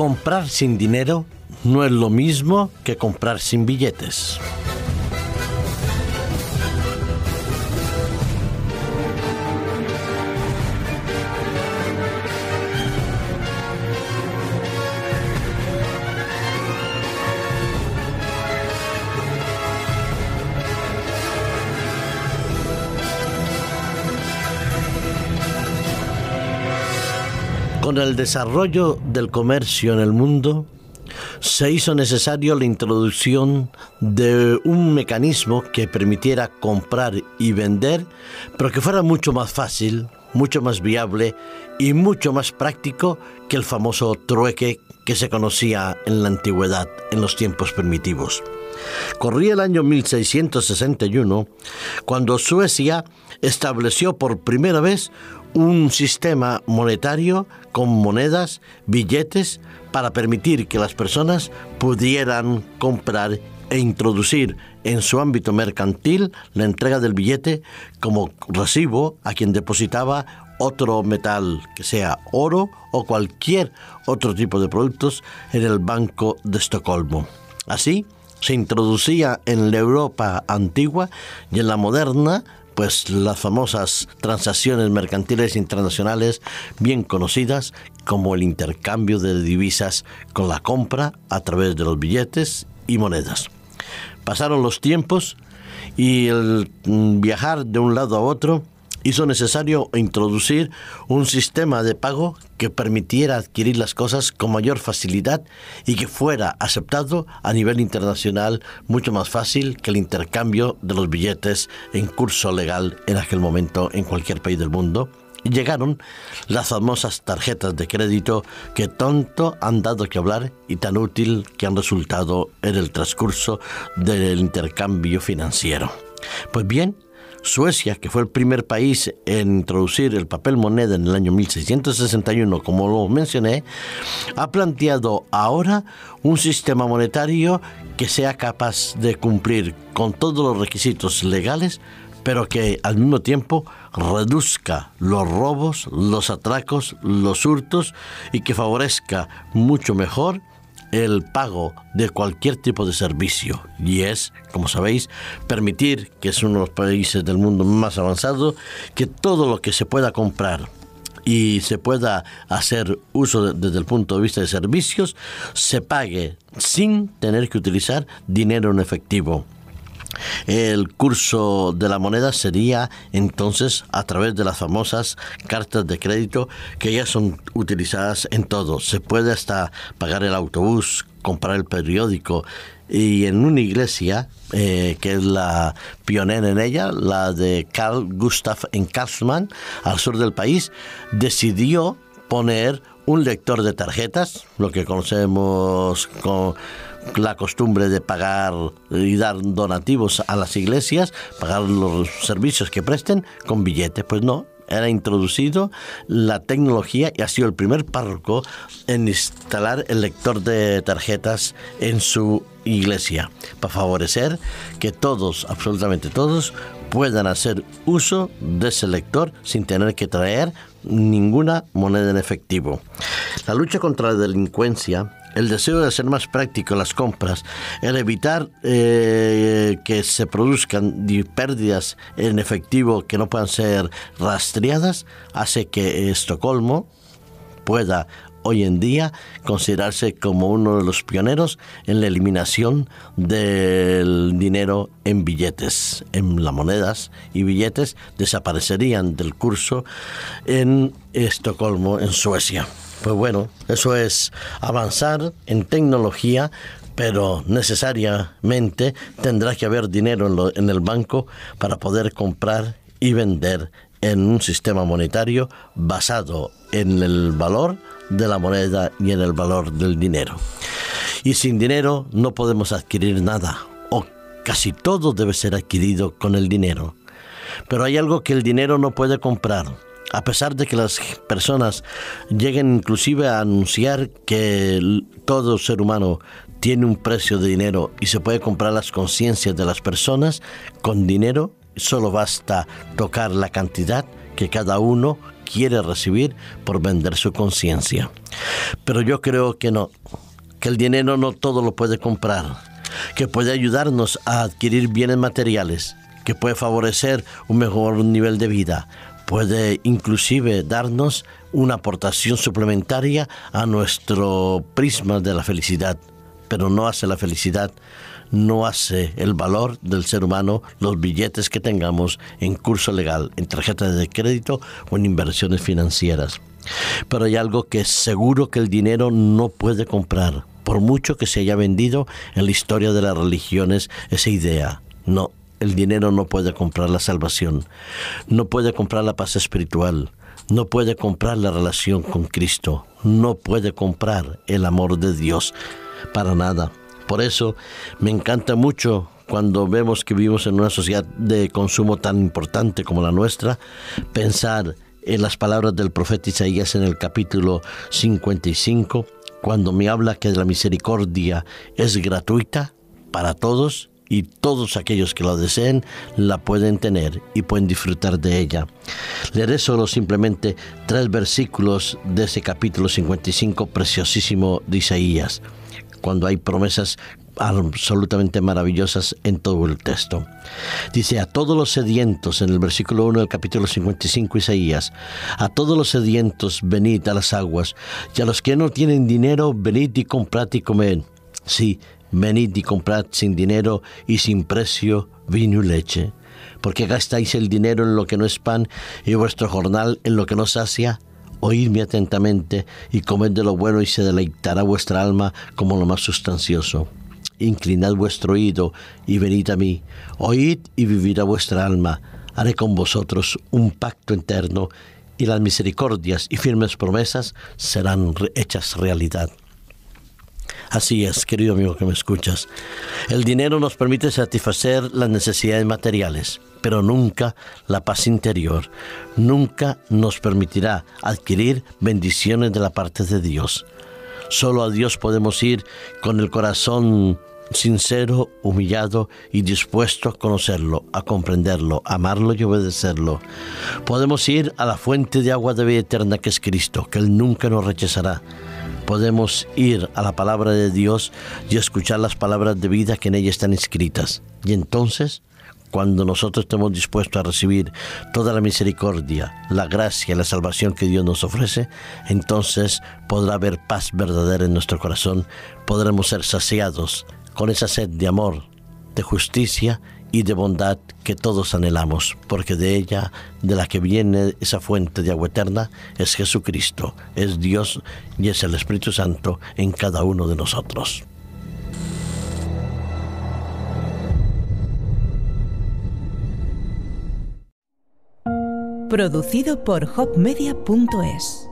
Comprar sin dinero no es lo mismo que comprar sin billetes. Con el desarrollo del comercio en el mundo, se hizo necesario la introducción de un mecanismo que permitiera comprar y vender, pero que fuera mucho más fácil, mucho más viable y mucho más práctico que el famoso trueque que se conocía en la antigüedad, en los tiempos primitivos. Corría el año 1661 cuando Suecia estableció por primera vez un sistema monetario con monedas, billetes, para permitir que las personas pudieran comprar e introducir en su ámbito mercantil la entrega del billete como recibo a quien depositaba otro metal, que sea oro o cualquier otro tipo de productos, en el Banco de Estocolmo. Así, se introducía en la Europa antigua y en la moderna pues las famosas transacciones mercantiles internacionales bien conocidas como el intercambio de divisas con la compra a través de los billetes y monedas. Pasaron los tiempos y el mm, viajar de un lado a otro hizo necesario introducir un sistema de pago que permitiera adquirir las cosas con mayor facilidad y que fuera aceptado a nivel internacional mucho más fácil que el intercambio de los billetes en curso legal en aquel momento en cualquier país del mundo. Y llegaron las famosas tarjetas de crédito que tanto han dado que hablar y tan útil que han resultado en el transcurso del intercambio financiero. Pues bien, Suecia, que fue el primer país en introducir el papel moneda en el año 1661, como lo mencioné, ha planteado ahora un sistema monetario que sea capaz de cumplir con todos los requisitos legales, pero que al mismo tiempo reduzca los robos, los atracos, los hurtos y que favorezca mucho mejor el pago de cualquier tipo de servicio y es, como sabéis, permitir, que es uno de los países del mundo más avanzado, que todo lo que se pueda comprar y se pueda hacer uso desde el punto de vista de servicios, se pague sin tener que utilizar dinero en efectivo. El curso de la moneda sería entonces a través de las famosas cartas de crédito que ya son utilizadas en todo. Se puede hasta pagar el autobús, comprar el periódico y en una iglesia eh, que es la pionera en ella, la de Carl Gustav en Karlsmann, al sur del país, decidió poner un lector de tarjetas, lo que conocemos con la costumbre de pagar y dar donativos a las iglesias, pagar los servicios que presten con billetes. Pues no, era introducido la tecnología y ha sido el primer párroco en instalar el lector de tarjetas en su iglesia para favorecer que todos, absolutamente todos, puedan hacer uso de ese lector sin tener que traer ninguna moneda en efectivo. La lucha contra la delincuencia el deseo de hacer más práctico las compras, el evitar eh, que se produzcan pérdidas en efectivo que no puedan ser rastreadas, hace que Estocolmo pueda hoy en día considerarse como uno de los pioneros en la eliminación del dinero en billetes, en las monedas y billetes desaparecerían del curso en Estocolmo, en Suecia. Pues bueno, eso es avanzar en tecnología, pero necesariamente tendrá que haber dinero en, el banco para poder comprar y vender en un sistema monetario basado en el valor de la moneda y en el valor del dinero. Y sin dinero no podemos adquirir nada, o casi todo debe ser adquirido con el dinero. Pero hay algo que el dinero no puede comprar, a pesar de que las personas lleguen inclusive a anunciar que todo ser humano tiene un precio de dinero y se puede comprar las conciencias de las personas, con dinero solo basta tocar la cantidad que cada uno quiere recibir por vender su conciencia. Pero yo creo que no, que el dinero no todo lo puede comprar, que puede ayudarnos a adquirir bienes materiales, que puede favorecer un mejor nivel de vida, puede inclusive darnos una aportación suplementaria a nuestro prisma de la felicidad, pero no hace la felicidad, no hace el valor del ser humano los billetes que tengamos en curso legal, en tarjetas de crédito o en inversiones financieras. Pero hay algo que seguro que el dinero no puede comprar, por mucho que se haya vendido en la historia de las religiones esa idea. No, el dinero no puede comprar la salvación, no puede comprar la paz espiritual, no puede comprar la relación con Cristo, no puede comprar el amor de Dios para nada. Por eso me encanta mucho cuando vemos que vivimos en una sociedad de consumo tan importante como la nuestra, pensar en las palabras del profeta Isaías en el capítulo 55, cuando me habla que la misericordia es gratuita para todos y todos aquellos que la deseen la pueden tener y pueden disfrutar de ella. Leeré solo simplemente tres versículos de ese capítulo 55 preciosísimo de Isaías, cuando hay promesas absolutamente maravillosas en todo el texto. Dice, a todos los sedientos, en el versículo 1 del capítulo 55 Isaías, a todos los sedientos venid a las aguas, y a los que no tienen dinero, venid y comprad y comed. Sí, venid y comprad sin dinero y sin precio vino y leche. porque gastáis el dinero en lo que no es pan y vuestro jornal en lo que no sacia? Oídme atentamente y comed de lo bueno y se deleitará vuestra alma como lo más sustancioso. Inclinad vuestro oído y venid a mí. Oíd y vivirá vuestra alma. Haré con vosotros un pacto eterno y las misericordias y firmes promesas serán hechas realidad. Así es, querido amigo que me escuchas. El dinero nos permite satisfacer las necesidades materiales, pero nunca la paz interior. Nunca nos permitirá adquirir bendiciones de la parte de Dios. Solo a Dios podemos ir con el corazón sincero, humillado y dispuesto a conocerlo, a comprenderlo, amarlo y obedecerlo. Podemos ir a la fuente de agua de vida eterna que es Cristo, que Él nunca nos rechazará podemos ir a la palabra de Dios y escuchar las palabras de vida que en ella están escritas. Y entonces, cuando nosotros estemos dispuestos a recibir toda la misericordia, la gracia y la salvación que Dios nos ofrece, entonces podrá haber paz verdadera en nuestro corazón, podremos ser saciados con esa sed de amor, de justicia y de bondad que todos anhelamos, porque de ella, de la que viene esa fuente de agua eterna, es Jesucristo, es Dios y es el Espíritu Santo en cada uno de nosotros. Producido por hopmedia.es